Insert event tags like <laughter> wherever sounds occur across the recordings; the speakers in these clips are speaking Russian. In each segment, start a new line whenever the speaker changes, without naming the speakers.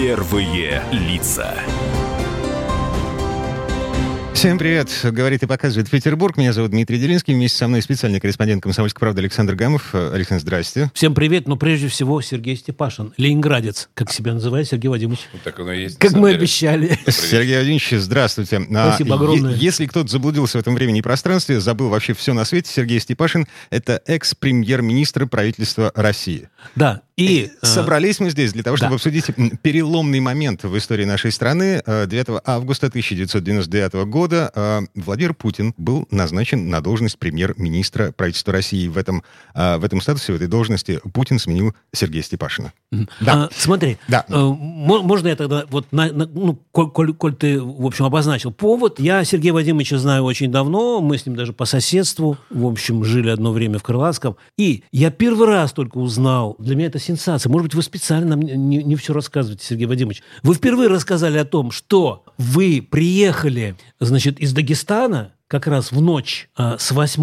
Первые лица.
Всем привет. Говорит и показывает Петербург. Меня зовут Дмитрий Делинский. Вместе со мной специальный корреспондент «Комсомольской правды» Александр Гамов. Александр, здрасте.
Всем привет, но прежде всего Сергей Степашин, ленинградец, как себя называет Сергей Вадимович.
Так оно и есть.
Как мы
деле.
обещали.
Сергей Владимирович, здравствуйте.
Спасибо
А,
огромное.
е- Если кто-то заблудился в этом времени и пространстве, забыл вообще все на свете, Сергей Степашин — это экс-премьер-министр правительства России.
Да, и... э,
Собрались мы здесь для того, чтобы
да.
обсудить переломный момент в истории нашей страны. Э, 9 августа 1999 года э, Владимир Путин был назначен на должность премьер-министра правительства России. В этом, э, в этом статусе, в этой должности Путин сменил Сергея Степашина. Да.
А, смотри,
Да.
э, мо- можно я тогда, вот, на- на- ну, коль, коль- коль ты, в общем, обозначил повод, я Сергея Вадимовича знаю очень давно, мы с ним даже по соседству, в общем, жили одно время в Крылатском, и я первый раз только узнал, для меня это сенсация, может быть, вы специально нам не, не все рассказываете, Сергей Вадимович, вы впервые рассказали о том, что вы приехали, значит, из Дагестана, как раз в ночь а, с 8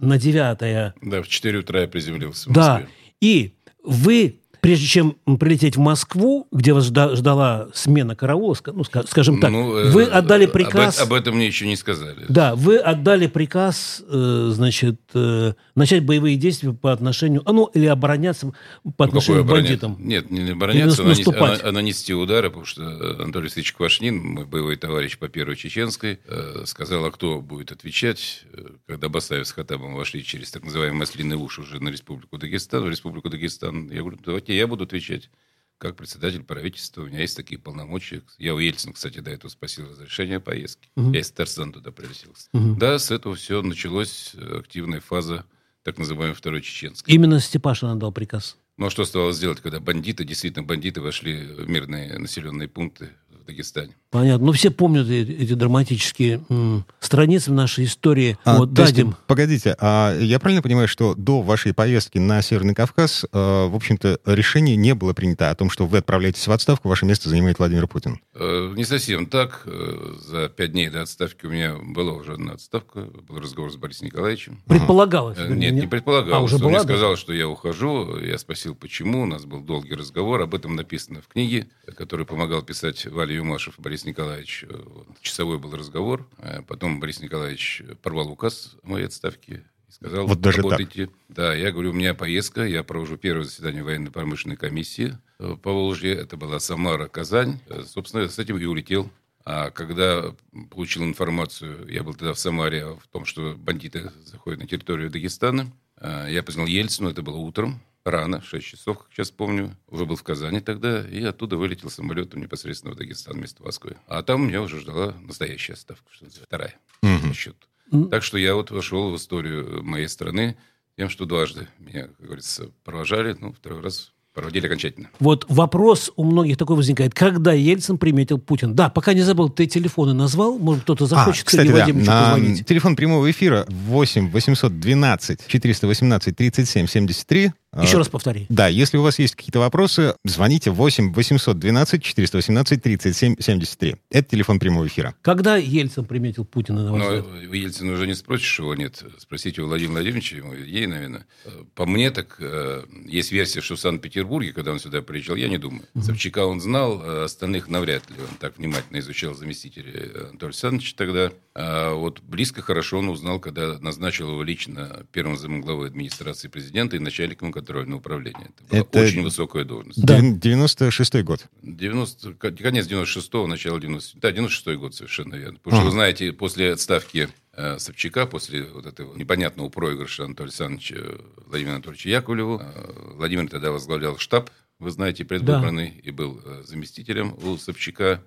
на 9
Да, в 4 утра я приземлился в
да.
Москве.
И вы, прежде чем прилететь в Москву, где вас жда- ждала смена караула, ну, ска- скажем так,
Ну, э,
вы отдали
об-
приказ...
Об, этом мне еще не сказали.
Да, вы отдали приказ, э, значит, э, начать боевые действия по отношению, а ну, или обороняться по
Ну,
отношению к
обороня-
бандитам.
Нет, не обороняться, а а- а нанести удары, потому что Анатолий Алексеевич Квашнин, мой боевой товарищ по Первой Чеченской, сказал, а кто будет отвечать, когда Басаев с Хатабом вошли через так называемый маслиный уж уже на Республику Дагестан, в Республику Дагестан. Я говорю, давайте я буду отвечать. Как председатель правительства, у меня есть такие полномочия. Я у Ельцина, кстати, до этого спросил разрешение поездки. Я из Татарстана туда прилетел. Да, с этого все началась э, активная фаза так называемой Второй Чеченской.
Именно Степашин отдал приказ.
Ну а что оставалось сделать, когда бандиты, действительно бандиты, вошли в мирные населенные пункты в Дагестане?
Понятно. Ну, все помнят э- эти драматические м, страницы в нашей истории.
А,
вот,
то есть,
дадим.
погодите, а я правильно понимаю, что до вашей поездки на Северный Кавказ, э, в общем-то, решение не было принято о том, что вы отправляетесь в отставку, ваше место занимает Владимир Путин?
Э, Не совсем так. Э, За пять дней до отставки у меня была уже одна отставка. Был разговор с Борисом Николаевичем.
Предполагалось.
Э, Нет, не предполагалось.
А, уже
Он
была,
мне
да?
сказал, что я ухожу. Я спросил, почему. У нас был долгий разговор. Об этом написано в книге, которую помогал писать Валя Юмашев и Борис Николаевич. Э. Часовой был разговор. Э, Потом Борис Николаевич порвал указ моей отставке. и Сказал,
Вот даже так.
работайте. Да, я говорю, у меня поездка. Я провожу первое заседание военно-промышленной комиссии э, по Волжье. Это была Самара, Казань. Собственно, с этим и улетел. А когда получил информацию, я был тогда в Самаре, о том, что бандиты заходят на территорию Дагестана, я позвонил Ельцину, это было утром, рано, в 6 часов, как сейчас помню. Уже был в Казани тогда, и оттуда вылетел самолетом непосредственно в Дагестан вместо Москвы. А там меня уже ждала настоящая ставка, что называется, вторая по счету. Так что я вот вошел в историю моей страны тем, что дважды меня, как говорится, провожали, ну, второй раз проводили окончательно.
Вот вопрос у многих такой возникает. Когда Ельцин приметил Путин? Да, пока не забыл, ты телефоны назвал. Может, кто-то захочет
а, кстати,
Сергею
да,
Вадимовичу
на
позвонить.
телефон прямого эфира 8 812 418 37 73.
Еще
А,
раз повтори.
Да, если у вас есть какие-то вопросы, звоните 8 812 418 37 73. Это телефон прямого эфира.
Когда Ельцин приметил Путина, на ваш
Но
взгляд?
Ельцина уже не спросишь его, нет. Спросите у Владимира Владимировича, ему ей, наверное. По мне, так э, есть версия, что в Санкт-Петербурге, когда он сюда приезжал, я не думаю. Собчака он знал, а остальных навряд ли он так внимательно изучал заместителя Анатолия Александровича тогда. А вот близко хорошо он узнал, когда назначил его лично первым замглавой администрации президента и начальником контрольного управления. Это была
Это-
очень высокая должность.
Да.
96 год.
90, ко- конец 96-го, начало 90 Да, 96-й год, совершенно верно. Потому что,
Ага.
вы знаете, после отставки э, Собчака, после вот этого непонятного проигрыша Анатолия Александровича э, Владимира Анатольевича Яковлеву, э, Владимир тогда возглавлял штаб, вы знаете, предвыборный, и был э, заместителем у Собчака.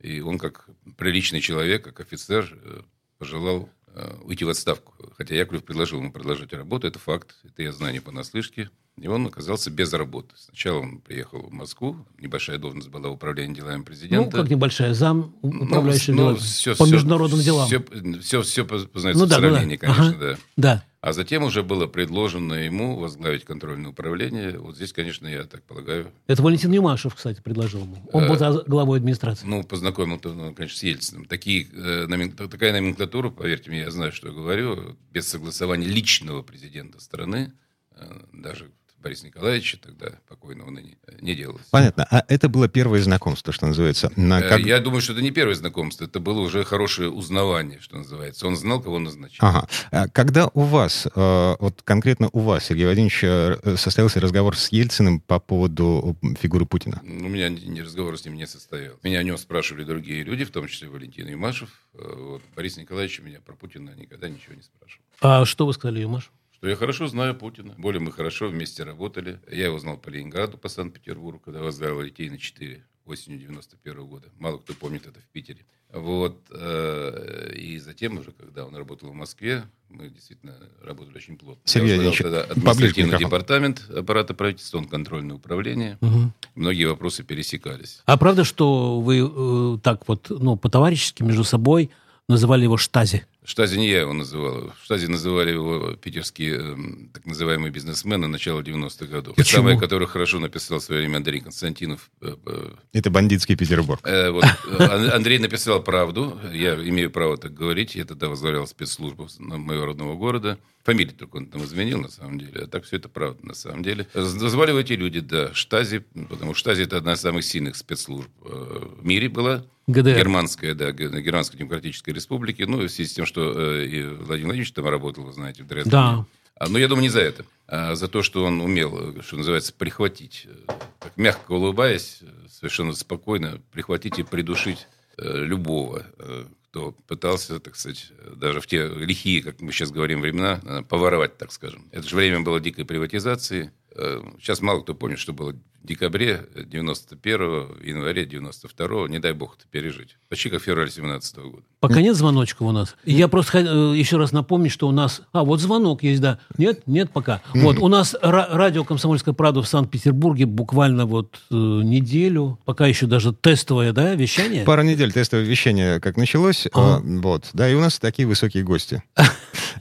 И он, как приличный человек, как офицер, э, пожелал э, уйти в отставку. Хотя Яковлев предложил ему продолжать работу, это факт, это я знаю не понаслышке. И он оказался без работы. Сначала он приехал в Москву, небольшая должность была в управлении делами
Ну,
президента.
как небольшая зам,
Ну,
управляющий
ну,
делами
всё-
по
всё-
международным делам.
Все, все, все познается
Ну да,
в
ну да.
сравнении, конечно,
Ага.
да.
Да.
А затем уже было предложено ему возглавить контрольное управление. Вот здесь, конечно, я так полагаю,
Это Валентин Юмашев, кстати, предложил ему. Он
Э,
был тогда главой администрации.
ну, познакомил, ну, конечно, с Ельциным. Такие, э, номен- такая номенклатура, поверьте мне, я знаю, что я говорю, без согласования личного президента страны, э, даже Бориса Николаевича, тогда покойного ныне, не делалось.
Понятно. А это было первое знакомство, что называется? На как...
Я думаю, что это не первое знакомство, это было уже хорошее узнавание, что называется. Он знал, кого назначить.
Ага. А когда у вас, вот конкретно у вас, Сергей Владимирович, состоялся разговор с Ельциным по поводу фигуры Путина?
У меня ни разговор с ним не состоял. Меня о нем спрашивали другие люди, в том числе Валентин Юмашев. Вот. Борис Николаевич меня про Путина никогда ничего не спрашивал.
А что вы сказали, Юмаш?
Что я хорошо знаю Путина. Более мы хорошо вместе работали. Я его знал по Ленинграду, по Санкт-Петербургу, когда возглавил Литейна 4 осенью 91 года. Мало кто помнит это в Питере. Вот. Э, и затем уже, когда он работал в Москве, мы действительно работали очень плотно.
Сергей
я тогда административный департамент аппарата правительства, он контрольное управление. Угу. Многие вопросы пересекались.
А правда, что вы э, так вот, ну, по-товарищески между собой называли его Штази?
Штази не я его называл. Штази называли его питерские э, так называемые бизнесмены начала 90-х годов. Почему? Те самые, которые хорошо написал в свое время Андрей Константинов.
Э, э, Это бандитский Петербург.
Э, вот, Андрей написал правду. Я имею право так говорить. Я тогда возглавлял спецслужбу моего родного города. Фамилию только он там изменил, на самом деле. А так все это правда, на самом деле. Назвали эти люди, да, Штази, потому что Штази – это одна из самых сильных спецслужб в мире была. ГДР. Германская, да, Германской Демократической Республики. Ну, в связи с тем, что э, Владимир Владимирович там работал, вы знаете, в Дрездене.
Да.
А, но я думаю, не за это, а за то, что он умел, что называется, прихватить, э, так мягко улыбаясь, совершенно спокойно прихватить и придушить э, любого, э, кто пытался, так сказать, даже в те лихие, как мы сейчас говорим, времена, э, поворовать, так скажем. Это же время было дикой приватизации. Э, сейчас мало кто помнит, что было декабре 91-го, январе 92-го, не дай бог это пережить. Почти как февраль 17 -го года.
Пока нет звоночка у нас. Я просто э, еще раз напомню, что у нас... А, вот звонок есть, да. Нет? Нет пока. Вот, у нас радио «Комсомольская правда» в Санкт-Петербурге буквально вот э, неделю, пока еще даже тестовое, да, вещание?
Пара недель тестовое вещание как началось. А. Вот, да, и у нас такие высокие гости. <laughs>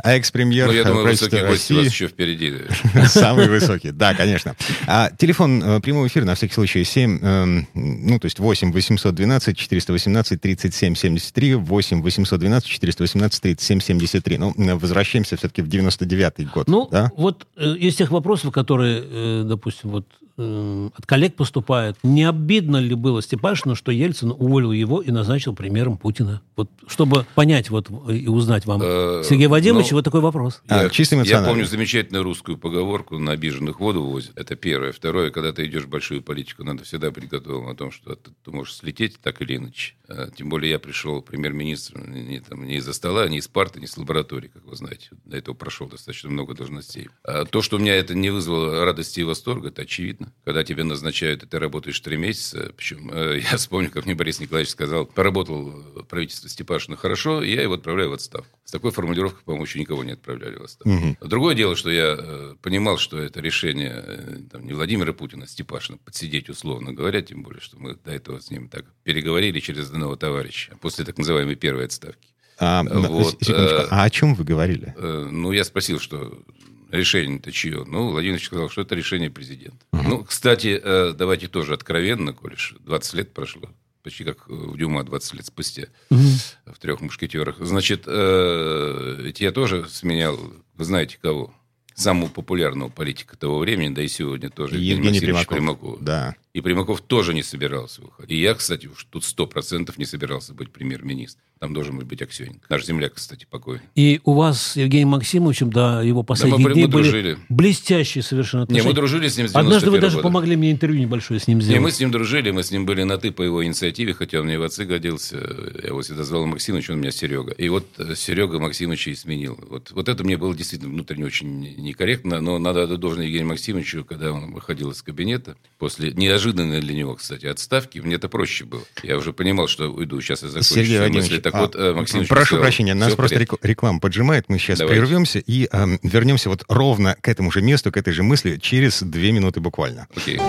А экс-премьер
Ну, я думаю, высокие гости у вас еще впереди. <laughs>
Самый высокий, да, конечно. А телефон прямого эфира, на всякий случай, 7, э, ну, то есть 8 812 418 37 73, 8 812 418 37 73. Ну, возвращаемся все-таки в 99-й год.
Ну,
да?
вот э, из тех вопросов, которые, э, допустим, вот э, от коллег поступают, не обидно ли было Степашину, что Ельцин уволил его и назначил премьером Путина? Вот, чтобы понять вот и узнать вам. Э, Сергей Вадимович, ну, вот такой вопрос.
Я, а, чисто я помню замечательную русскую поговорку «на обиженных воду возят». Это первое. Второе, когда ты идешь в большую политику, надо всегда быть готовым о том, что ты, ты можешь слететь так или иначе. А, тем более я пришел премьер-министром не, там, не из-за стола, не из парты, не из лаборатории, как вы знаете. До этого прошел достаточно много должностей. А то, что у меня это не вызвало радости и восторга, это очевидно. Когда тебя назначают, и ты работаешь три месяца, причем э, <laughs> я вспомню, как мне Борис Николаевич сказал, поработал правительство Степашина хорошо, и я его отправляю в отставку. С такой формулировкой, по-моему, еще никого не отправляли в отставку. Угу. Другое дело, что я э, понимал, что это решение э, там, не Владимира Путина, а Степашина, подсидеть, условно говоря, тем более, что мы до этого с ним так переговорили через одного товарища после так называемой первой отставки.
А, вот, а о чем вы говорили?
Ну, я спросил, что решение-то чье? Ну, Владимир сказал, что это решение президента. Угу. Ну, кстати, э, давайте тоже откровенно, коль 20 лет прошло почти как в Дюма 20 лет спустя угу. в трех мушкетерах. Значит, э, ведь я тоже сменял, вы знаете кого? Самого популярного политика того времени, да и сегодня тоже.
Евгений Примаков.
Примаков.
Да.
И Примаков тоже не собирался выходить. И я, кстати, уж тут сто процентов не собирался быть премьер-министром. Там должен быть Аксененко. Наш земляк, кстати, покойный.
И у вас с Евгением Максимовичем, да, его последние да, мы, дни мы были блестящие совершенно отношения.
Не, мы дружили с ним с
Однажды вы даже
года.
помогли мне интервью небольшое с ним сделать.
Не, мы с ним дружили, мы с ним были на «ты» по его инициативе, хотя он мне в отцы годился. Я его всегда звал Максимович, он у меня Серега. И вот э, Серега Максимовича и сменил. Вот, вот это мне было действительно внутренне очень некорректно, но надо отдать должное Евгению Максимовичу, когда он выходил из кабинета, после неожиданной для него, кстати, отставки, мне это проще было. Я уже понимал, что уйду, сейчас я закончу.
Сергей Владимирович, так а, вот, э, Максим прошу сказал, прощения, нас просто порядке. реклама поджимает, мы сейчас Давайте. прервемся и э, вернемся вот ровно к этому же месту, к этой же мысли через две минуты буквально.
Окей.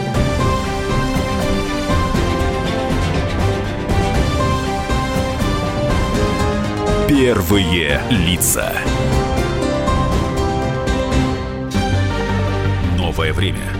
Первые лица. Новое время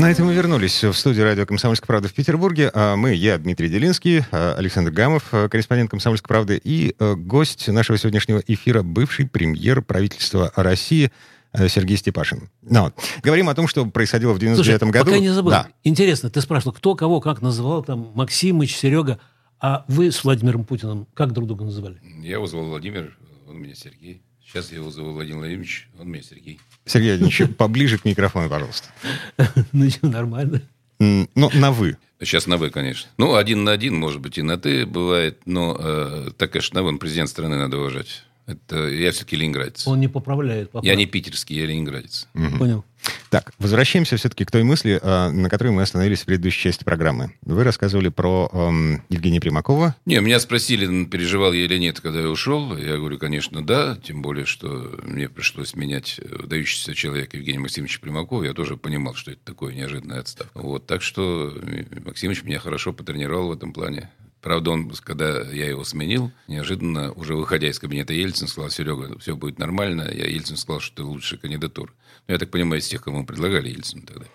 На этом мы вернулись в студию радио «Комсомольская правда» в Петербурге. А Мы, я, Дмитрий Делинский, а, Александр Гамов, а, корреспондент «Комсомольской правды», и гость нашего сегодняшнего эфира, бывший премьер правительства России Сергей Степашин. Ну, говорим о том, что происходило в 99 году.
пока не забыл. Да. Интересно, ты спрашивал, кто кого как называл, там, Максимыч, Серега, а вы с Владимиром Путиным как друг друга называли?
Я его звал Владимир, он меня Сергей. Сейчас я его зову Владимир Владимирович, он меня Сергей.
Сергей Владимирович, поближе к микрофону, пожалуйста. <laughs>
Ну, нормально.
Ну, на «вы».
Сейчас на «вы», конечно. Ну, один на один, может быть, и на «ты» бывает, но э, так, конечно, на «вы», президент страны надо уважать. Это я все-таки ленинградец.
Он не поправляет.
Поправ... Я не питерский, я ленинградец.
Угу. Понял.
Так, возвращаемся все-таки к той мысли, а, на которой мы остановились в предыдущей части программы. Вы рассказывали про эм, Евгения Примакова.
Не, меня спросили, переживал я или нет, когда я ушел. Я говорю, конечно, да. Тем более, что мне пришлось менять выдающийся человек Евгения Максимовича Примакова. Я тоже понимал, что это такое неожиданная отставка. Вот, так что Максимович меня хорошо потренировал в этом плане. Правда, он, когда я его сменил, неожиданно, уже выходя из кабинета Ельцин, сказал, Серега, все будет нормально. Я Ельцин сказал, что ты лучшая кандидатура. Ну, я так понимаю, из тех, кому предлагали Ельцину тогда.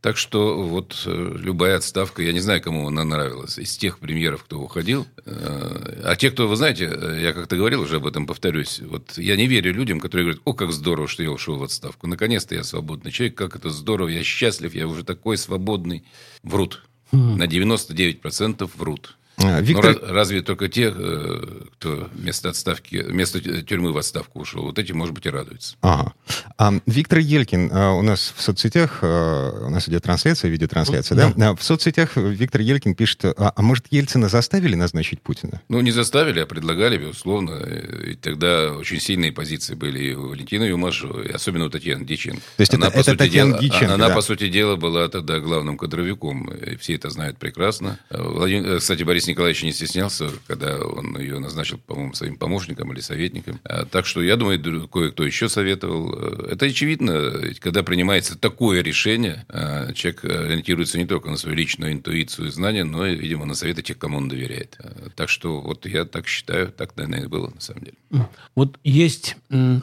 Так что вот э, любая отставка, я не знаю, кому она нравилась, из тех премьеров, кто уходил. Э, а те, кто, вы знаете, э, я как-то говорил уже об этом, повторюсь, вот я не верю людям, которые говорят, о, как здорово, что я ушел в отставку. Наконец-то я свободный человек, как это здорово, я счастлив, я уже такой свободный. Врут. На 99% врут. А, Виктор... Ну, разве только те, э, кто вместо отставки, вместо тюрьмы в отставку ушел, вот эти, может быть, и радуются.
Ага. А, Виктор Елькин а, у нас в соцсетях, у нас идет трансляция, видеотрансляция, да? да? В соцсетях Виктор Елькин пишет, а, а может, Ельцина заставили назначить Путина?
Ну, не заставили, а предлагали, безусловно. И тогда очень сильные позиции были и у Валентина Юмашева, и особенно у Татьяны Диченко.
То есть она, это, по это сути Татьяна
дела,
Диченко,
Она,
да?
по сути дела, была тогда главным кадровиком. И все это знают прекрасно. Владимир, кстати, Борис Николаевич не стеснялся, когда он ее назначил, по-моему, своим помощником или советником. А, так что, я думаю, кое-кто еще советовал. Это очевидно, когда принимается такое решение, а, человек ориентируется не только на свою личную интуицию и знания, но и, видимо, на советы тех, кому он доверяет. А, так что, вот я так считаю, так, наверное, и было, на самом деле.
Вот есть...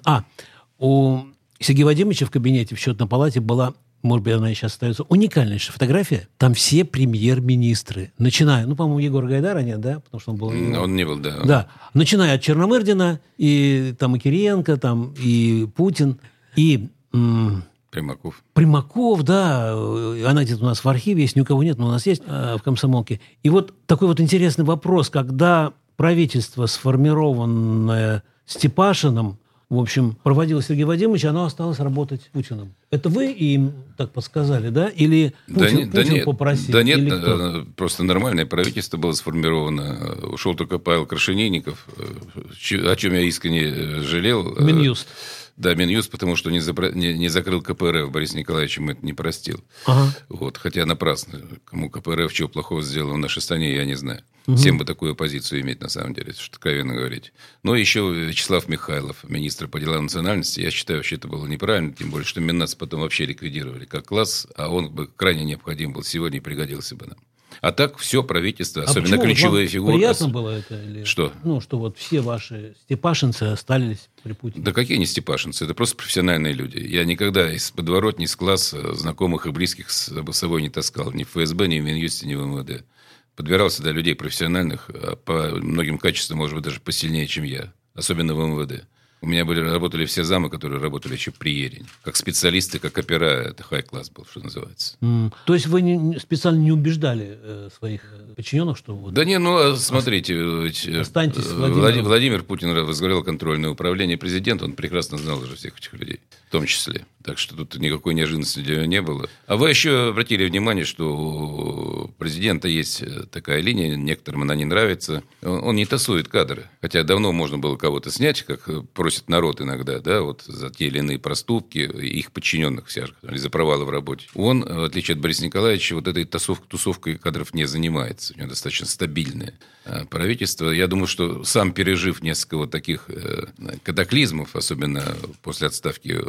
А, у Сергея Вадимовича в кабинете в счетной палате была может быть, она сейчас остается, уникальнейшая фотография. Там все премьер-министры, начиная, ну, по-моему, Егор Гайдара нет, да? Потому что он был...
Он не был, да.
Да. Начиная от Черномырдина, и там и Кириенко, там и Путин, и...
Примаков.
Примаков, да. Она где-то у нас в архиве есть, ни у кого нет, но у нас есть э, в комсомолке. И вот такой вот интересный вопрос, когда правительство, сформированное Степашиным, в общем, проводил Сергей Вадимович, оно осталось работать Путиным. Это вы им так подсказали, да? Или Путин, да, не, Путин да нет, попросил?
Да нет, э, просто нормальное правительство было сформировано. Ушел только Павел Крашенинников, э, о чем я искренне жалел.
Минюст.
Да, Минюст, потому что не, запра... не, не закрыл КПРФ. Борис Николаевич ему это не простил.
Ага.
Вот, хотя напрасно. Кому КПРФ чего плохого сделал в нашей стране, я не знаю. Угу. Всем бы такую позицию иметь, на самом деле, что откровенно говорить. Но еще Вячеслав Михайлов, министр по делам национальности, я считаю, вообще это было неправильно, тем более, что Миннац потом вообще ликвидировали как класс, а он бы крайне необходим был сегодня и пригодился бы нам. А так все правительство, а особенно ключевые фигуры.
Приятно было это? Или...
Что?
Ну, что вот все ваши степашинцы остались при Путине.
Да какие не степашинцы? Это просто профессиональные люди. Я никогда из подворотни, из класса знакомых и близких с собой не таскал. Ни в ФСБ, ни в Минюсте, ни в МВД. Подбирался до людей профессиональных, а по многим качествам, может быть, даже посильнее, чем я. Особенно в МВД. У меня были, работали все замы, которые работали еще при Ерене. Как специалисты, как опера, это хай-класс был, что называется.
М, То есть вы не- специально не убеждали э, своих подчиненных, что вот...
Да не, ну, а смотрите, э,
Останьтесь с
э,
Владимиром.
Влади- Владимир Путин возглавлял контрольное управление президента, он прекрасно знал уже всех этих людей, в том числе. Так что тут никакой неожиданности не было. А вы еще обратили внимание, что у президента есть э, такая линия, некоторым она не нравится. Он, не тасует кадры. Хотя давно можно было кого-то снять, как э, просит народ иногда, да, вот за те или иные проступки, их подчиненных всех, или за провалы в работе. Он, э, в отличие от Бориса Николаевича, вот этой тасовкой, тусовкой кадров не занимается. У него достаточно стабильное э, правительство. Я думаю, что сам пережив несколько вот таких э, катаклизмов, особенно после отставки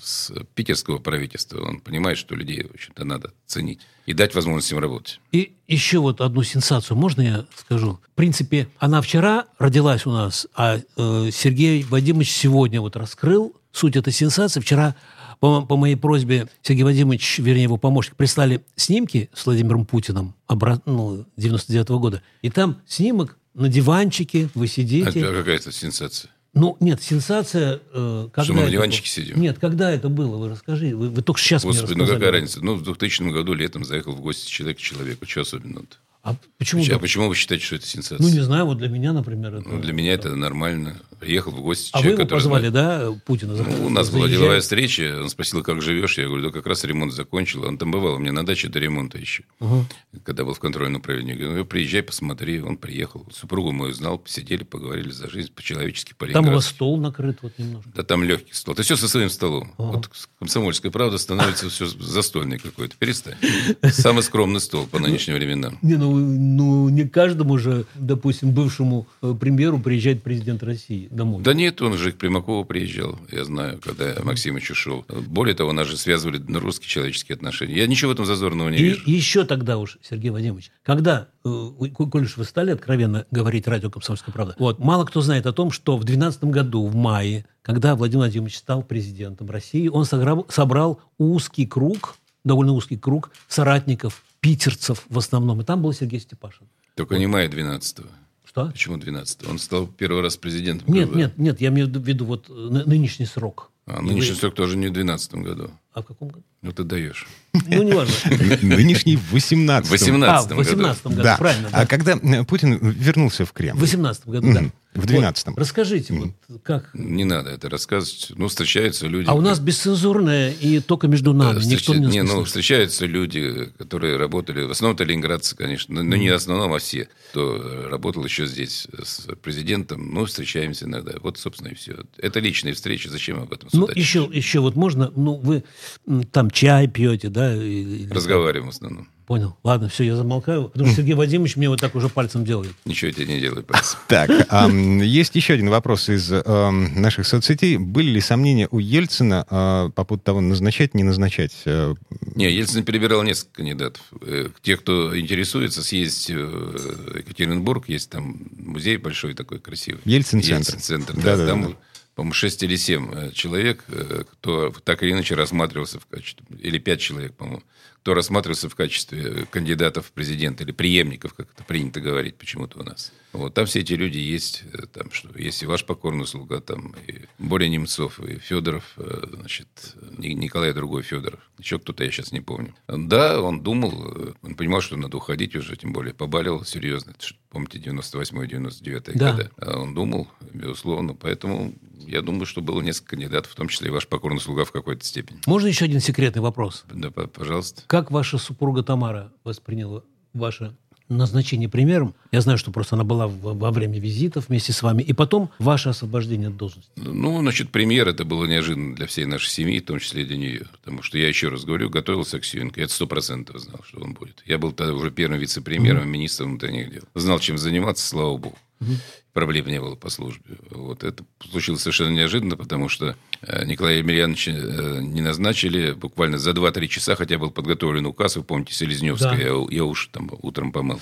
с питерского правительства, он понимает, что людей, в общем-то, надо ценить и дать возможность им работать.
И еще вот одну сенсацию, можно я скажу? В принципе, она вчера родилась у нас, а э, Сергей Вадимович сегодня вот раскрыл суть этой сенсации. Вчера по, по моей просьбе Сергей Вадимович, вернее, его помощник, прислали снимки с Владимиром Путиным обра- ну, 99 года. И там снимок на диванчике, вы сидите.
а какая это сенсация?
Ну, нет, сенсация... э, когда
Что мы на диванчике
было?
сидим?
Нет, когда это было, вы расскажи. Вы, вы только сейчас
Господи,
мне
ну
рассказали.
какая разница? Ну, в 2000 году летом заехал в гости человек к человеку. Что особенного-то?
А почему?
А почему вы считаете, что это сенсация?
Ну, не знаю, вот для меня, например, это...
Ну, для меня это нормально. Приехал в гости
А вы
человек,
его
который
позвали, да, Путина?
Ну, у нас была
Заезжай.
деловая встреча, он спросил, как живешь, я говорю, да как раз ремонт закончил. Он там бывал, у меня на даче до ремонта еще, когда был в контрольном управлении. Я говорю, ну, приезжай, посмотри. Он приехал, супругу мою знал, посидели, поговорили за жизнь, по-человечески, по
Там у вас стол накрыт вот немножко.
Да там легкий стол. Ты все со своим столом. Вот комсомольская правда становится все застольный какой-то. Перестань. Самый скромный стол по нынешним временам.
Не, ну, ну, не каждому же, допустим, бывшему э, премьеру приезжает президент России домой.
Да нет, он же к Примакову приезжал, я знаю, когда Максимыч ушел. Более того, нас же связывали на русские человеческие отношения. Я ничего в этом зазорного не
И
вижу.
еще тогда уж, Сергей Вадимович, когда, э, коль уж вы стали откровенно говорить радио «Комсомольская правда», вот, мало кто знает о том, что в 2012 году, в мае, когда Владимир Владимирович стал президентом России, он собрал узкий круг, довольно узкий круг соратников, питерцев в основном, и там был Сергей Степашин.
Только не мая 12
Что?
Почему 12 Он стал первый раз президентом.
Нет,
КВ.
нет, нет, я имею в виду вот э, ны- нынешний срок.
А
И
нынешний
вы-
срок тоже не в 12 году.
А в каком году?
Ну, ты даешь.
Ну, неважно. <laughs>
Нынешний в 18
В 18
А, в
году.
18 году,
Да.
правильно.
А
да.
когда э, Путин вернулся в
В
Кремль?
18 году, да.
В 12-м.
Вот, расскажите, вот как...
Не надо это рассказывать. Ну, встречаются люди...
А у нас бесцензурное и только между нами.
Да,
Никто
встреча-
не
не, ну, встречаются люди, которые работали, в основном это ленинградцы, конечно, но, но не в основном, а все, кто работал еще здесь с президентом, ну, встречаемся иногда. Вот, собственно, и все. Это личные встречи, зачем об этом
Ну,
судачить?
еще, еще вот можно, ну, вы там чай пьете, да?
Разговариваем в основном.
Понял. Ладно, все, я замолкаю, потому что <laughs> Сергей Вадимович мне вот так уже пальцем делает.
Ничего я тебе не делаю, пальцем. <laughs>
Так, есть еще один вопрос из наших соцсетей. Были ли сомнения у Ельцина а, по поводу того, назначать, не назначать? э,
Не, Ельцин перебирал несколько кандидатов. Э, Те, кто интересуется, съездить в Екатеринбург, есть там музей большой такой красивый.
Ельцин-центр.
Ельцин-центр, да.
Да-да-да.
Там, по-моему, 6 или 7 человек, э, кто так или иначе рассматривался в качестве, или 5 человек, по-моему, кто рассматривался в качестве кандидатов в президенты или преемников, как это принято говорить почему-то у нас. Вот там все эти люди есть, э, там что, есть и ваш покорный слуга, там и Боря Немцов, и Федоров, э, значит, Ни- Николай другой Федоров, еще кто-то, я сейчас не помню. Да, он думал, э, он понимал, что надо уходить уже, тем более побалил серьезно. Помните, 98-99
Да.
годы. А Он думал, безусловно, поэтому я думаю, что было несколько кандидатов, в том числе и ваш покорный слуга в какой-то степени.
Можно еще один секретный вопрос?
Да, пожалуйста.
Как ваша супруга Тамара восприняла ваше назначение премьером? Я знаю, что просто она была во время визитов вместе с вами. И потом ваше освобождение от должности.
Ну, значит, премьер это было неожиданно для всей нашей семьи, в том числе и для нее. Потому что я еще раз говорю, готовился к Сьюенко. Я сто процентов знал, что он будет. Я был тогда уже первым вице-премьером, министром внутренних дел. Знал, чем заниматься, слава богу. Проблем не было по службе. Вот это случилось совершенно неожиданно, потому что э, Николая Емельяновича э, не назначили буквально за 2-3 часа, хотя был подготовлен указ, вы помните, Селезневская,
Да.
я, я уж там утром помыл.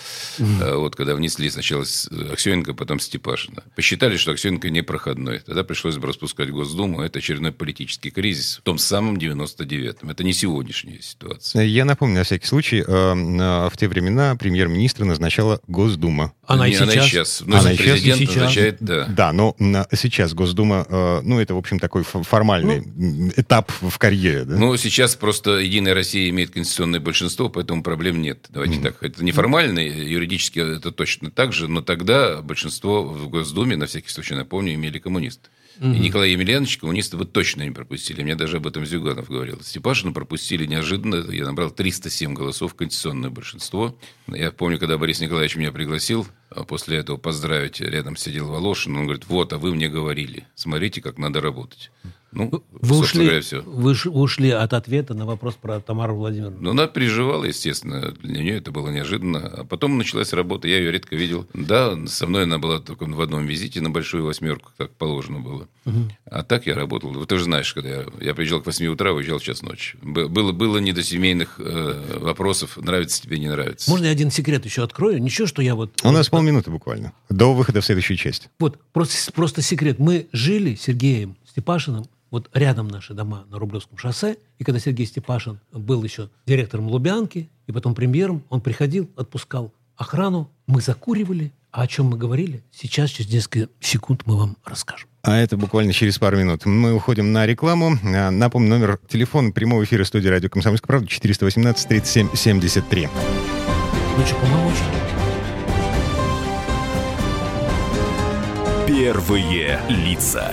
А Вот когда внесли сначала с- Аксененко, потом Степашина. Посчитали, что Аксененко не проходной. Тогда пришлось бы распускать Госдуму. Это очередной политический кризис в том самом 99-м. Это не сегодняшняя ситуация.
Я напомню, на всякий случай, в те времена премьер-министра назначала Госдума.
Она и
Не,
сейчас.
Она и сейчас. Но
Она она исчезла.
Президент
Сейчас.
назначает, да.
Да, но сейчас Госдума, э, ну, это, в общем, такой формальный м, этап в карьере, да?
Ну, сейчас просто Единая Россия имеет конституционное большинство, поэтому проблем нет. Давайте так. Это неформально, юридически это точно так же, но тогда большинство в Госдуме, на всякий случай напомню, имели коммунисты. И Николай Емельянович коммунисты вы точно не пропустили. Мне даже об этом Зюганов говорил. Степашина пропустили неожиданно. Я набрал 307 голосов, конституционное большинство. Я помню, когда Борис Николаевич меня пригласил, после этого поздравить, рядом сидел Волошин. Он говорит, вот, а вы мне говорили. Смотрите, как надо работать. Ну,
Вы
собственно
ушли,
говоря, все.
вы ушли от ответа на вопрос про Тамару Владимировну.
Ну, она переживала, естественно. Для нее это было неожиданно. А потом началась работа. Я ее редко видел. Да, со мной она была только в одном визите на большую восьмерку, как положено было. А так я работал. Вот Ты же знаешь, когда я, я приезжал к 8 утра, уезжал в час ночи. Было, было не до семейных э, вопросов, нравится тебе, не нравится.
Можно я один секрет еще открою? Ничего, что я вот...
У нас полминуты буквально. До выхода в следующую часть.
Вот, просто, просто секрет. Мы жили с Сергеем Степашиным, вот рядом наши дома на Рублевском шоссе, и когда Сергей Степашин был еще директором Лубянки, и потом премьером, он приходил, отпускал охрану, мы закуривали, а о чем мы говорили, сейчас, через несколько секунд мы вам расскажем.
А это буквально через пару минут. Мы уходим на рекламу. А, Напомню, номер телефона прямого эфира студии радио «Комсомольская правда» 418 37 73.
Ну что, помочь?
Первые лица.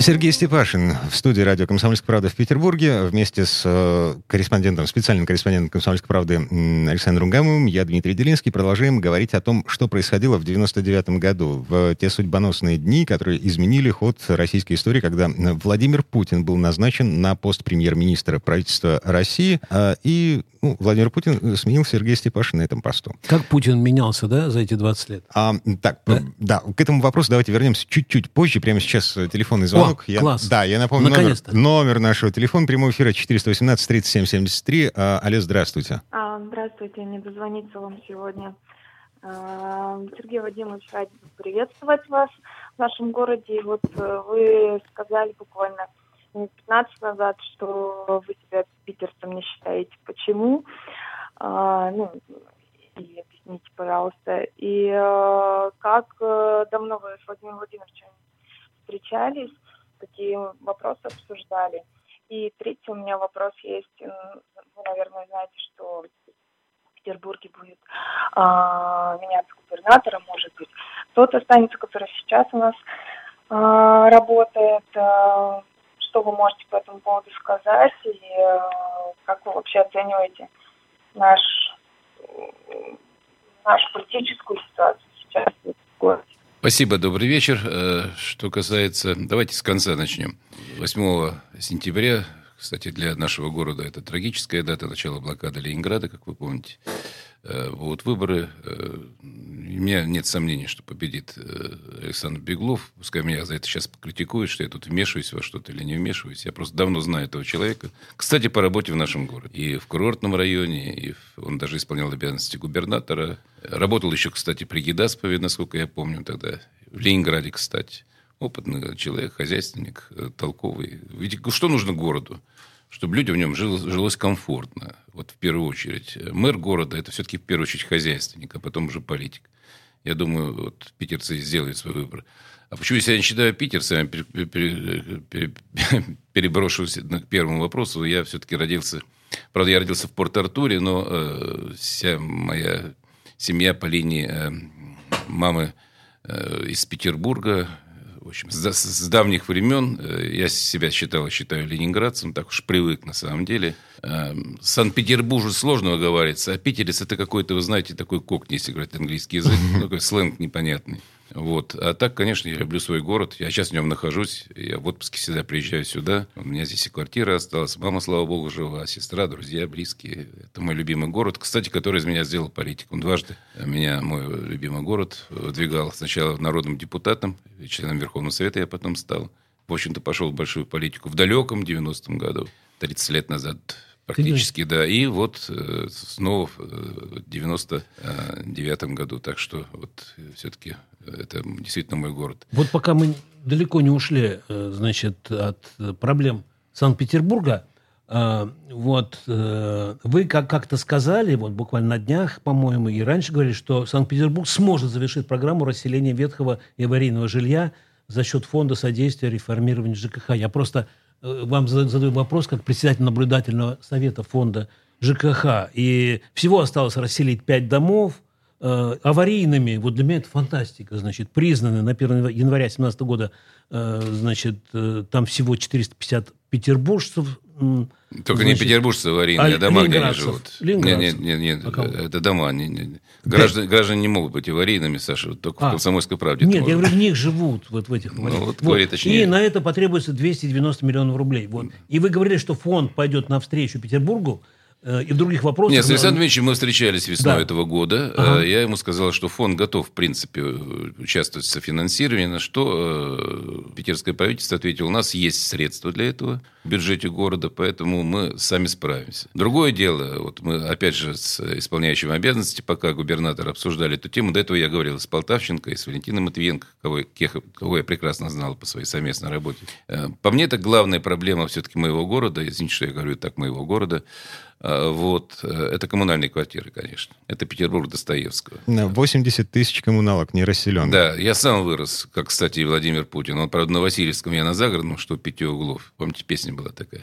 Сергей Степашин в студии радио «Комсомольская правда» в Петербурге вместе с э, корреспондентом, специальным корреспондентом «Комсомольской правды» Александром Гамовым. Я Дмитрий Делинский. Продолжаем говорить о том, что происходило в 99 году, в те судьбоносные дни, которые изменили ход российской истории, когда Владимир Путин был назначен на пост премьер-министра правительства России, э, и ну, Владимир Путин сменил Сергея Степашина на этом посту.
Как Путин менялся, да, за эти 20 лет?
А, так,
Да?
да? к этому вопросу давайте вернемся чуть-чуть позже. Прямо сейчас э, телефонный звонок.
О, класс.
Да, я напомню номер, номер нашего телефона прямого эфира 418 37 73. А, алло, здравствуйте.
А, Здравствуйте, не дозвониться вам сегодня. А, Сергей Вадимович, рад приветствовать вас в нашем городе. И вот э, вы сказали буквально минут 15 назад, что вы себя питерцем не считаете. Почему? А, Ну, и объясните, пожалуйста. И э, как э, давно вы с Владимиром Владимировичем встречались, какие вопросы обсуждали? И третий у меня вопрос есть. Вы, наверное, знаете, что в Петербурге будет а, меняться губернатора, может быть. Тот останется, который сейчас у нас а, работает. А, что вы можете по этому поводу сказать? И а, как вы вообще оцениваете наш, нашу политическую ситуацию сейчас в городе?
Спасибо, добрый вечер. Э, Что касается... Давайте с конца начнем. 8 сентября, кстати, для нашего города это трагическая дата, начала блокады Ленинграда, как вы помните. Э, Вот выборы. э, У меня нет сомнений, что победит э, Александр Беглов. Пускай меня за это сейчас критикуют, что я тут вмешиваюсь во что-то или не вмешиваюсь. Я просто давно знаю этого человека. Кстати, по работе в нашем городе. И в курортном районе, и он даже исполнял обязанности губернатора. Работал еще, кстати, при Гидаспове, насколько я помню тогда. В Ленинграде, кстати. Опытный человек, хозяйственник, э, толковый. Ведь что нужно городу? Чтобы людям в нем жил- жилось комфортно. Вот в первую очередь. Мэр города – это все-таки в первую очередь хозяйственник, а потом уже политик. Я думаю, вот питерцы сделают свой выбор. А почему я себя не считаю я пере- <laughs> переброшусь к первому вопросу. Я все-таки родился... Правда, я родился в Порт-Артуре, но э, вся моя семья по линии э, мамы э, из Петербурга. В общем, с, с давних времен э, я себя считал и считаю ленинградцем, так уж привык на самом деле. Э, Санкт-Петербуржу сложно говорится, а питерец это какой-то, вы знаете, такой кокни, если говорить английский язык, <laughs> такой сленг непонятный. Вот. А так, конечно, я люблю свой город. Я сейчас в нем нахожусь. Я в отпуске всегда приезжаю сюда. У меня здесь и квартира осталась. Мама, слава богу, жива. Сестра, друзья, близкие. Это мой любимый город. Кстати, который из меня сделал политиком. Дважды меня мой любимый город выдвигал. Сначала народным депутатом, членом Верховного Совета я потом стал. В общем-то, пошел в большую политику в далеком 90-м году. 30 лет назад Практически, да. И вот э, снова в 99 году. Так что вот э, все-таки это действительно мой город.
Вот пока мы далеко не ушли, э, значит, от проблем Санкт-Петербурга, вот вы как- как-то сказали, вот буквально на днях, по-моему, и раньше говорили, что Санкт-Петербург сможет завершить программу расселения ветхого и аварийного жилья за счет фонда содействия реформированию ЖКХ. Я просто Э, вам задаю вопрос как председатель наблюдательного совета фонда ЖКХ. И всего осталось расселить пять домов э, аварийными. Вот для меня это фантастика. Значит, признаны на 1 января 2017 года, э, значит, э, там всего 450 петербуржцев
только Значит, не петербуржцы аварийные, а, дома, где они живут. Нет, нет, нет, нет а это дома. Не, не. Граждане, граждане не могут быть аварийными, Саша, только а. в «Комсомольской правде».
Нет, я говорю, в них живут, вот в этих
Ну, вот, вот. точнее.
И на это потребуется 290 миллионов рублей. Вот. И вы говорили, что фонд пойдет навстречу Петербургу, и в других вопросах.
Нет, с Александром Ильичем мы встречались весной да. этого года. Ага. Э, я ему сказал, что фонд готов, в принципе, участвовать в софинансировании, на что э, питерское правительство ответило, у нас есть средства для этого в бюджете города, поэтому мы сами справимся. Другое дело, вот мы, опять же, с исполняющим обязанности, пока губернатор обсуждали эту тему, до этого я говорил с Полтавченко и с Валентином Матвиенко, кого, кого я прекрасно знал по своей совместной работе. По мне, это главная проблема все-таки моего города, извините, что я говорю так, моего города, вот. Э, это коммунальные квартиры, конечно. Это Петербург Достоевского.
80 тысяч коммуналок не расселен.
Да, я сам вырос, как, кстати, и Владимир Путин. Он, правда, на Васильевском, я на загородном, что пяти углов. Помните, песня была такая?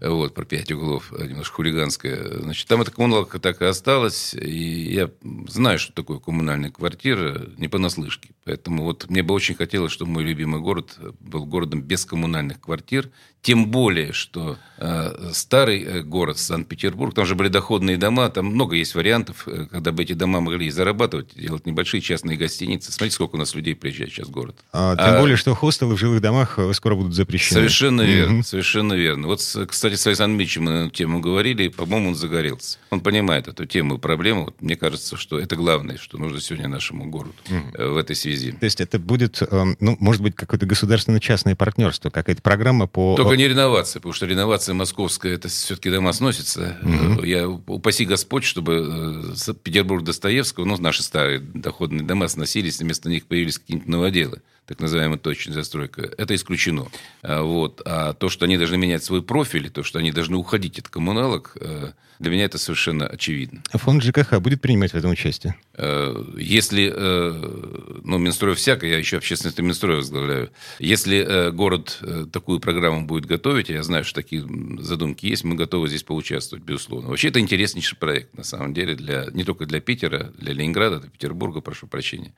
Вот, про пять углов, э, немножко хулиганская. Значит, там эта коммуналка так и осталась. И я знаю, что такое коммунальная квартира, не понаслышке. Поэтому вот мне бы очень хотелось, чтобы мой любимый город был городом без коммунальных квартир. Тем более, что э, старый э, город Санкт-Петербург, там же были доходные дома, там много есть вариантов, э, когда бы эти дома могли зарабатывать, делать небольшие частные гостиницы. Смотрите, сколько у нас людей приезжает сейчас в город.
А, тем а, более, что хостелы в жилых домах э, скоро будут запрещены.
Совершенно верно, mm-hmm. совершенно верно. Вот, кстати, с Александром Ильичем мы на эту тему говорили, по-моему, он загорелся. Он понимает эту тему и проблему. Вот, мне кажется, что это главное, что нужно сегодня нашему городу mm-hmm. в этой связи.
То есть это будет, эм, ну, может быть, какое-то государственно-частное партнерство, какая-то программа по...
Только не реновация, потому что реновация московская, это все-таки дома сносится. Угу. Я упаси Господь, чтобы э, Петербург Достоевского, ну, наши старые доходные дома сносились, и вместо них появились какие-нибудь новоделы так называемая точная застройка, это исключено. А, вот. А то, что они должны менять свой профиль, то, что они должны уходить от коммуналок, э, для меня это совершенно очевидно.
А фонд ЖКХ будет принимать в этом участие?
Э, если, э, ну, Минстрой всякое, я еще общественный Минстрой возглавляю. Если город такую программу будет готовить, я знаю, что такие задумки есть, мы готовы здесь поучаствовать, безусловно. Вообще, это интереснейший проект, на самом деле, для, не только для Питера, для Ленинграда, для Петербурга, прошу прощения.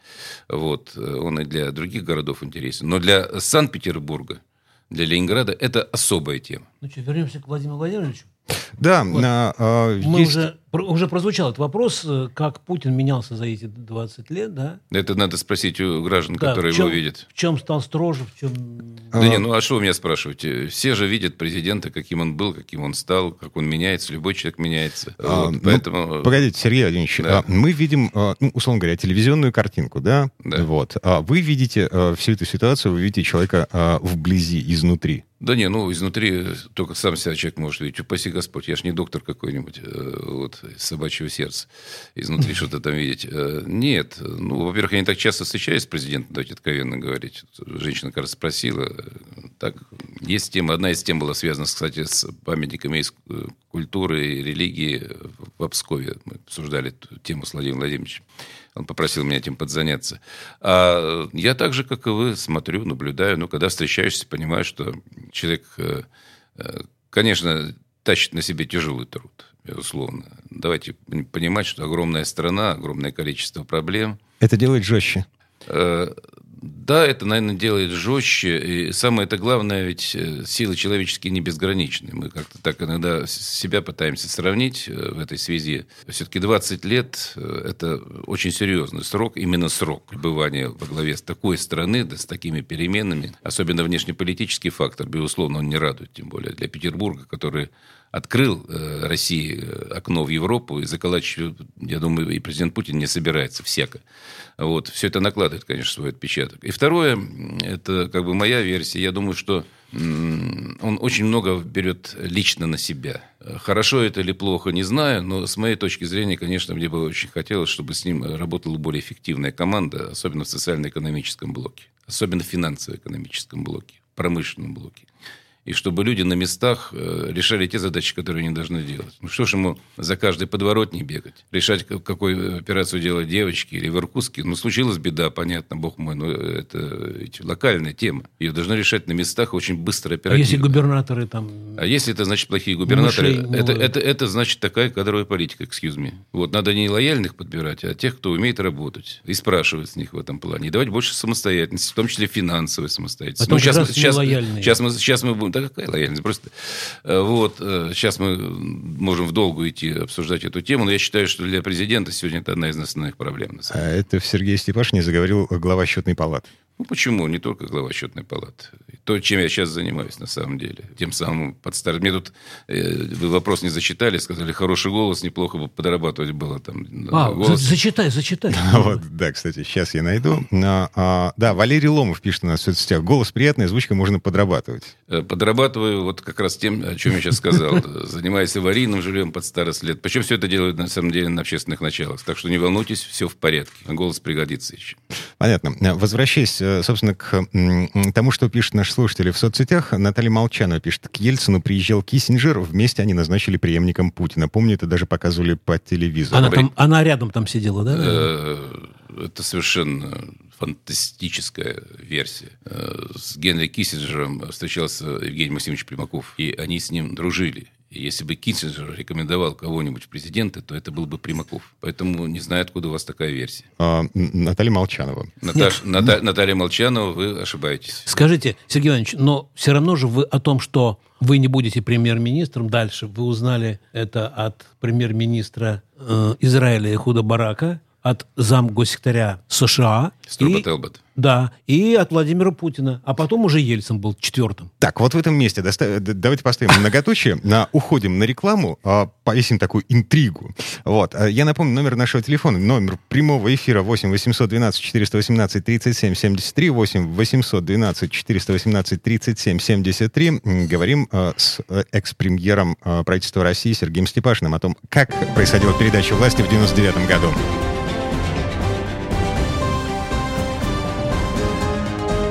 Вот. Он и для других городов интересен. Но для Санкт-Петербурга, для Ленинграда это особая тема.
Ну что, вернемся к Владимиру Владимировичу.
Да, вот. а, а,
мы есть... уже уже прозвучал этот вопрос, э, как Путин менялся за эти 20 лет, да?
Это надо спросить у граждан, да, которые чем, его видят.
В чем стал строже, в чем...
Да а... не, ну а что вы меня спрашиваете? Все же видят президента, каким он был, каким он стал, как он меняется, любой человек меняется. А, вот,
ну, поэтому... Погодите, Сергей Владимирович, да. А, мы видим, а, ну, условно говоря, телевизионную картинку, да? Да. Вот. А вы видите всю эту ситуацию, вы видите человека вблизи, изнутри.
Да не, ну, изнутри только сам себя человек может видеть. Упаси Господь, я ж не доктор какой-нибудь, э, вот, собачьего сердца. Изнутри что-то там видеть. Э, нет. Ну, во-первых, я не так часто встречаюсь с президентом, давайте откровенно говорить. Женщина, кажется, спросила. Так, есть тема. Одна из тем была связана, кстати, с памятниками культуры и религии в Обскове. Мы обсуждали эту тему с Владимиром Владимировичем. Он попросил меня этим подзаняться. А я так же, как и вы, смотрю, наблюдаю. Ну, когда встречаешься, понимаю, что человек, э, э, конечно, тащит на себе тяжелый труд, безусловно. Давайте понимать, что огромная страна, огромное количество проблем.
Это делает жестче.
Э, Да, это, наверное, делает жестче. И самое это главное, ведь э, силы человеческие не безграничны. Мы как-то так иногда себя пытаемся сравнить э, в этой связи. Все-таки 20 лет – это очень серьезный срок, именно срок пребывания во главе с такой страны, да, с такими переменами. Особенно внешнеполитический фактор, безусловно, он не радует, тем более для Петербурга, который открыл э, России э, окно в Европу, и заколачивать, я думаю, и президент Путин не собирается всяко. Вот. Все это накладывает, конечно, свой отпечаток. И второе, это как бы моя версия, я думаю, что он очень много берет лично на себя. Хорошо это или плохо, не знаю, но с моей точки зрения, конечно, мне бы очень хотелось, чтобы с ним работала более эффективная команда, особенно в социально-экономическом блоке, особенно в финансово-экономическом блоке, промышленном блоке и чтобы люди на местах э, решали те задачи, которые они должны делать. Ну что ж ему за каждый подворотни бегать? Решать, какую операцию делать девочки или в Иркутске? Ну, случилась беда, понятно, бог мой, но это ведь локальная тема. Ее должны решать на местах очень быстро, оперативно.
А если губернаторы там...
А если это значит плохие губернаторы? Это, это, это значит такая кадровая политика, excuse me. Вот, надо не лояльных подбирать, а тех, кто умеет работать. И спрашивать с них в этом плане. И давать больше самостоятельности, в том числе финансовой самостоятельности.
А ну, сейчас, сейчас, сейчас,
мы, сейчас мы да какая лояльность? Просто э, вот сейчас э, мы можем в долгу идти обсуждать эту тему, но я считаю, что для президента сегодня это одна из основных проблем.
А это в Сергей Степашине заговорил глава счетной палаты.
Ну, почему? Не только глава счетной палаты. То, чем я сейчас занимаюсь, на самом деле. Тем самым подстар... Мне тут... Э, вы вопрос не зачитали, сказали, хороший голос, неплохо бы подрабатывать было там.
А, голос. За зачитай, зачитай. <laughs>
вот, да, кстати, сейчас я найду. А, а, да, Валерий Ломов пишет у нас в соцсетях. Голос приятный, озвучка можно подрабатывать.
Э, подрабатываю вот как раз тем, о чем я сейчас сказал. <laughs> Занимаюсь аварийным жильем под старость лет. Причем все это делают, на самом деле, на общественных началах. Так что не волнуйтесь, все в порядке. Голос пригодится еще.
Понятно. Возвращаясь Э, собственно, к тому, что пишут наши слушатели в соцсетях, Наталья Молчанова пишет, к Ельцину приезжал Киссинджер, вместе они назначили преемником Путина. Помню, это даже показывали по телевизору.
Она, там, она рядом там сидела, да?
Э, это совершенно фантастическая версия. Э, с Генри Киссинджером встречался Евгений Максимович Примаков, и они с ним дружили. И если бы Киссинджер рекомендовал кого-нибудь в президенты, то это был бы Примаков. Поэтому не знаю, откуда у вас такая версия.
А, Наталья Молчанова.
Наташ, Ната, Наталья Молчанова, вы ошибаетесь.
Скажите, Сергей Иванович, но все равно же вы о том, что вы не будете премьер-министром дальше, вы узнали это от премьер-министра э, Израиля Худа Барака, от зам госсекретаря США.
Струба и, Телбот.
Да, и от Владимира Путина. А потом уже Ельцин был четвертым.
Так, вот в этом месте доста- давайте поставим многоточие. На, уходим на рекламу, а, повесим такую интригу. Вот. А, я напомню номер нашего телефона. Номер прямого эфира 8 812 418 37 73 8 812 418 37 73. Говорим а, с э, экс-премьером правительства России Сергеем Степашиным о том, как происходила передача власти в 99 году.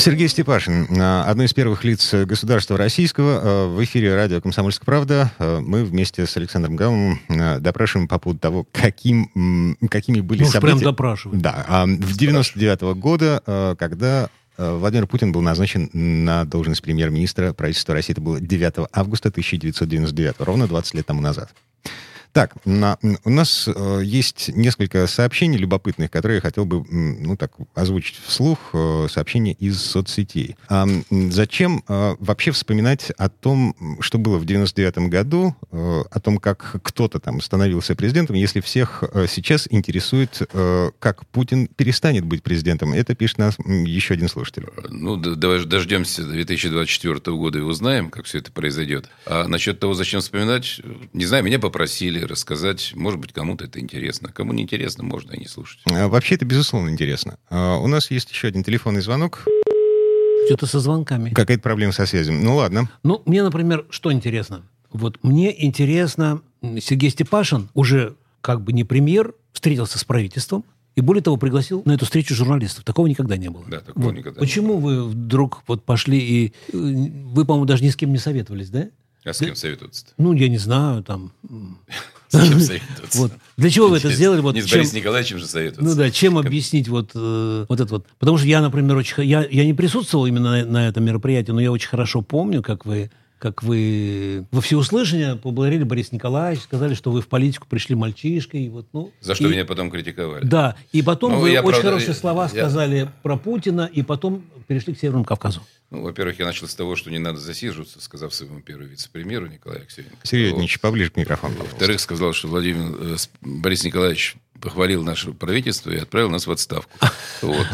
Сергей Степашин, одно из первых лиц государства российского. Э, в эфире радио «Комсомольская правда». Э, мы вместе с Александром Гамовым э, допрашиваем по поводу того, каким, какими были
ну,
события...
прям допрашиваем.
Да. А в 99 -го года, когда Владимир Путин был назначен на должность премьер-министра правительства России. Это было 9 августа 1999, ровно 20 лет тому назад. Так, на, у нас э, есть несколько сообщений любопытных, которые я хотел бы, ну так, озвучить вслух, э, сообщения из соцсетей. А, зачем э, вообще вспоминать о том, что было в 99 году, э, о том, как кто-то там становился президентом, если всех э, сейчас интересует, э, как Путин перестанет быть президентом? Это пишет нас еще один слушатель.
Ну, давай дождемся 2024 года и узнаем, как все это произойдет. А насчет того, зачем вспоминать, не знаю, меня попросили, или рассказать. Может быть, кому-то это интересно. Кому не интересно, можно и не слушать.
А, Вообще это, безусловно, интересно. А, У нас есть еще один телефонный звонок.
Что-то со звонками.
Какая-то проблема со связью. Ну ладно.
Ну, мне, например, что интересно? Вот мне интересно, Сергей Степашин, уже как бы не премьер, встретился с правительством, и более того, пригласил на эту встречу журналистов. Такого никогда не было.
Да, такого
Вот.
никогда не
Почему вы вдруг вот пошли и... э, Вы, по-моему, даже ни с кем не советовались, да?
А с кем советоваться
Ну, я не знаю, там...
С <laughs> советоваться?
Вот. Для чего вы это сделали? Вот
Не с
чем-
Борисом Николаевичем же советоваться.
Ну да, чем объяснить вот, э, вот это вот? Потому что я, например, очень... Я, я не присутствовал именно на, на этом мероприятии, но я очень хорошо помню, как вы как вы во всеуслышание поблагодарили Бориса Николаевича, сказали, что вы в политику пришли мальчишкой. и Вот, ну,
За что
и-
меня потом критиковали.
Да, и потом
Ну,
вы
я,
очень
правда,
хорошие слова
я-
сказали про Путина, и потом перешли к Северному Кавказу.
Ну, во-первых, я начал с того, что не надо засиживаться, сказав своему первому вице-премьеру Николаю Аксененко.
Сергей поближе к микрофону.
Во-вторых, сказал, что Владимир э, Борис Николаевич похвалил наше правительство и отправил нас в отставку. <laughs> Вот.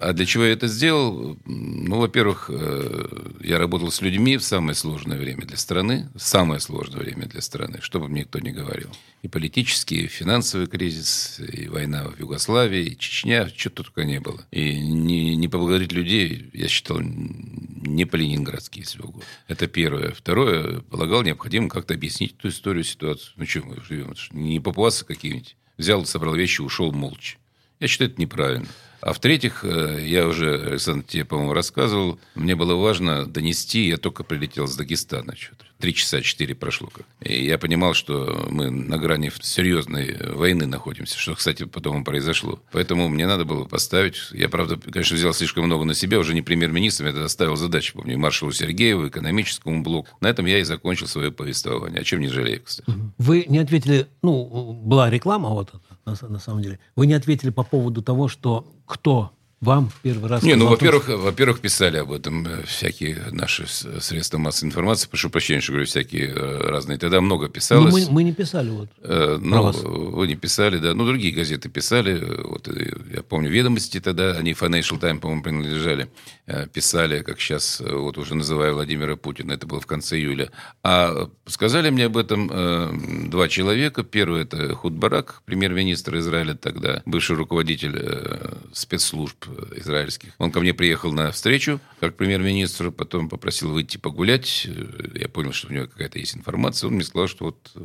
А для чего я это сделал? Ну, во-первых, э, я работал с людьми в самое сложное время для страны, самое сложное время для страны, что бы мне кто ни говорил. И политический, и финансовый кризис, и война в Югославии, и Чечня, что только не было. И не, не поблагодарить людей, я считал, не по-ленинградски, если угодно. Это первое. Второе, полагал необходимо как-то объяснить эту историю, ситуацию. Ну, что мы живем? Не папуасы какие-нибудь. Взял, собрал вещи, ушел молча. Я считаю, это неправильно. А в-третьих, э, я уже, Александр, тебе, по-моему, рассказывал, мне было важно донести, я только прилетел с Дагестана. что-то. Три часа, четыре прошло. Как. И я понимал, что мы на грани серьезной войны находимся, что, кстати, потом произошло. Поэтому мне надо было поставить... Я, правда, конечно, взял слишком много на себя, уже не премьер-министром, я тогда ставил задачу, помню, маршалу Сергееву, экономическому блоку. На этом я и закончил свое повествование, о чем не жалею, кстати.
Вы не ответили, ну, была реклама вот эта, на, на самом деле. Вы не ответили по поводу того, что кто вам в первый раз...
Не, ну, во-первых, во-первых, писали об этом э, всякие наши средства массовой информации. Прошу прощения, что говорю, всякие э, разные. Тогда много
Ну,
писалось.
мы, мы не писали вот.
Э, Ну,
вас.
вы не писали, да. Ну, другие газеты писали. Вот, э, я помню, «Ведомости» тогда, они Financial Times, по-моему, принадлежали. Писали, как сейчас, вот уже называю Владимира Путина. Это было в конце июля. А сказали мне об этом э, два человека. Первый – это Худ Барак, премьер-министр Израиля тогда, бывший руководитель э, спецслужб израильских. Он ко мне приехал на встречу как премьер-министр, потом попросил выйти погулять. Э, Я понял, что у него какая-то есть информация. Он мне сказал, что вот э,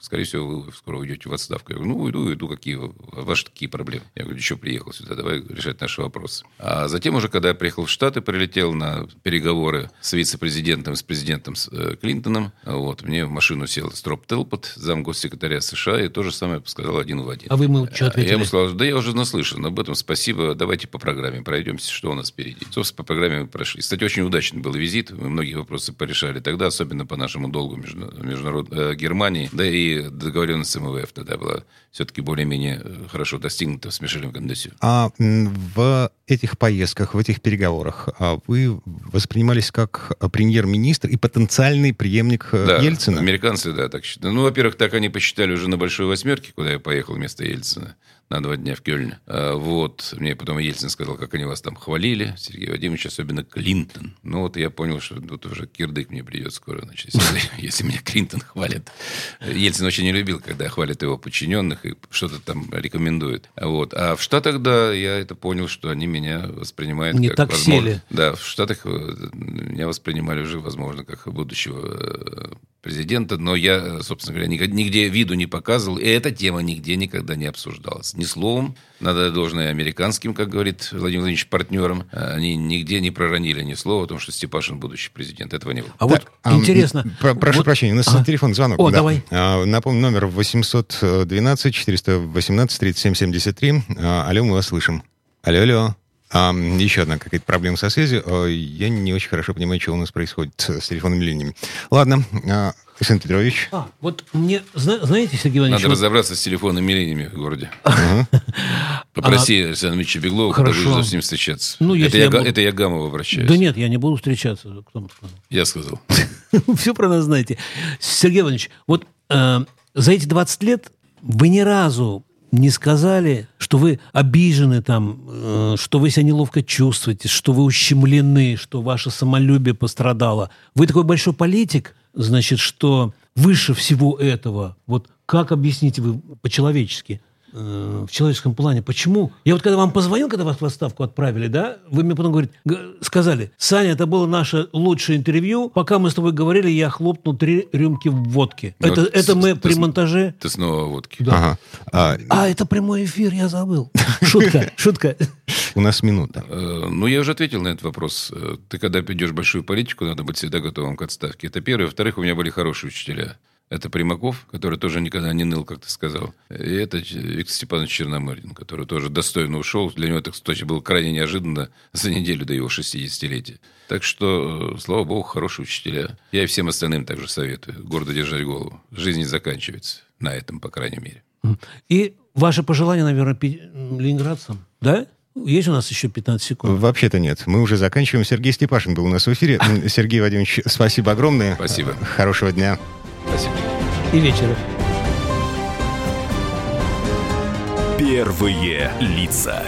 скорее всего, вы скоро уйдете в отставку. Я говорю, ну, уйду, уйду, какие ваши такие проблемы? Я говорю, что приехал сюда, давай решать наши вопросы. А затем уже, когда я приехал в Штаты, прилетел на переговоры с вице-президентом, с президентом с, э, Клинтоном, вот, мне в машину сел Строп Телпот, зам госсекретаря США, и то же самое сказал один в один.
А вы ему что
А
ответили?
Я ему сказал, да я уже наслышан об этом, спасибо, давайте по программе пройдемся, что у нас впереди. Собственно, по программе мы прошли. Кстати, очень удачный был визит, мы многие вопросы порешали тогда, особенно по нашему долгу между, международ, э, Германии, да и договоренность с МВФ тогда была все-таки более-менее э, хорошо достигнута с Мишелем Кондесю.
А в этих поездках, в этих переговорах а, вы воспринимались как а, премьер-министр и потенциальный преемник э,
Да,
Ельцина?
американцы, да, так считают. Ну, во-первых, так они посчитали уже на Большой Восьмерке, куда я поехал вместо Ельцина на два дня в Кёльне. А, Вот. Мне потом Ельцин сказал, как они вас там хвалили. Сергей Вадимович, особенно Клинтон. Ну, вот я понял, что тут уже кирдык мне придет скоро. Значит, если, <laughs> если меня Клинтон хвалит. Ельцин очень не любил, когда хвалят его подчиненных и что-то там рекомендует. Вот. А в Штатах, да, я это понял, что они меня воспринимают
Не
как
так
возможно-
сели.
да, в Штатах э, меня воспринимали уже, возможно, как будущего э, президента, но я, э, собственно говоря, нигде, нигде виду не показывал, и эта тема нигде никогда не обсуждалась. Ни словом, надо должное американским, как говорит Владимир Владимирович, партнерам, э, они нигде не проронили ни слова о том, что Степашин будущий президент. Этого не было.
А вот
Так, а, м,
интересно.
про- прошу
вот-
прощения, у нас
Ага.
телефон звонок.
О,
да.
давай.
А, напомню, номер 812 418 37 73. А, алло, мы вас слышим. Алло, алло. А, еще одна какая-то проблема со связью. А, я не очень хорошо понимаю, что у нас происходит с телефонными линиями. Ладно, а, Александр Петрович.
А, вот мне, зна- знаете, Сергей Иванович,
Надо
вот-
разобраться с телефонными линиями в городе. <laughs> Попроси Александра Ильича Беглова, когда выйдешь с ним встречаться.
Ну,
это, я,
я
это я Гамову обращаюсь.
Да нет, я не буду встречаться. Кто сказал?
Я сказал. <laughs>
Все про нас знаете. Сергей Иванович, вот э, за эти 20 лет вы ни разу не сказали, что вы обижены там, э, что вы себя неловко чувствуете, что вы ущемлены, что ваше самолюбие пострадало. Вы такой большой политик, значит, что выше всего этого, вот как объясните вы по-человечески, в человеческом плане, почему? Я вот когда вам позвонил, когда вас в отставку отправили, да, вы мне потом говорите, сказали, Саня, это было наше лучшее интервью, пока мы с тобой говорили, я хлопнул три рюмки водки.
Ну,
это,
ты-
это мы
ты-
при монтаже...
Ты снова водки.
Ага. А,
А, это прямой эфир, я забыл. <laughs> Шутка, шутка.
у нас минута.
Э, Ну, я уже ответил на этот вопрос. Э, Ты, когда идешь в большую политику, надо быть всегда готовым к отставке. Это первое. Во-вторых, у меня были хорошие учителя. Это Примаков, который тоже никогда не ныл, как ты сказал. И это Виктор Степанович Черномырдин, который тоже достойно ушел. Для него это, кстати, было крайне неожиданно за неделю до его 60-летия. Так что, э, слава богу, хорошие учителя. Я и всем остальным также советую. Гордо держать голову. Жизнь не заканчивается. На этом, по крайней мере.
И ваше пожелание, наверное, ленинградцам, да? Есть у нас еще 15 секунд?
Вообще-то нет. Мы уже заканчиваем. Сергей Степашин был у нас в эфире. Сергей Вадимович, спасибо огромное.
Спасибо.
Хорошего дня.
Спасибо.
И вечера.
Первые лица.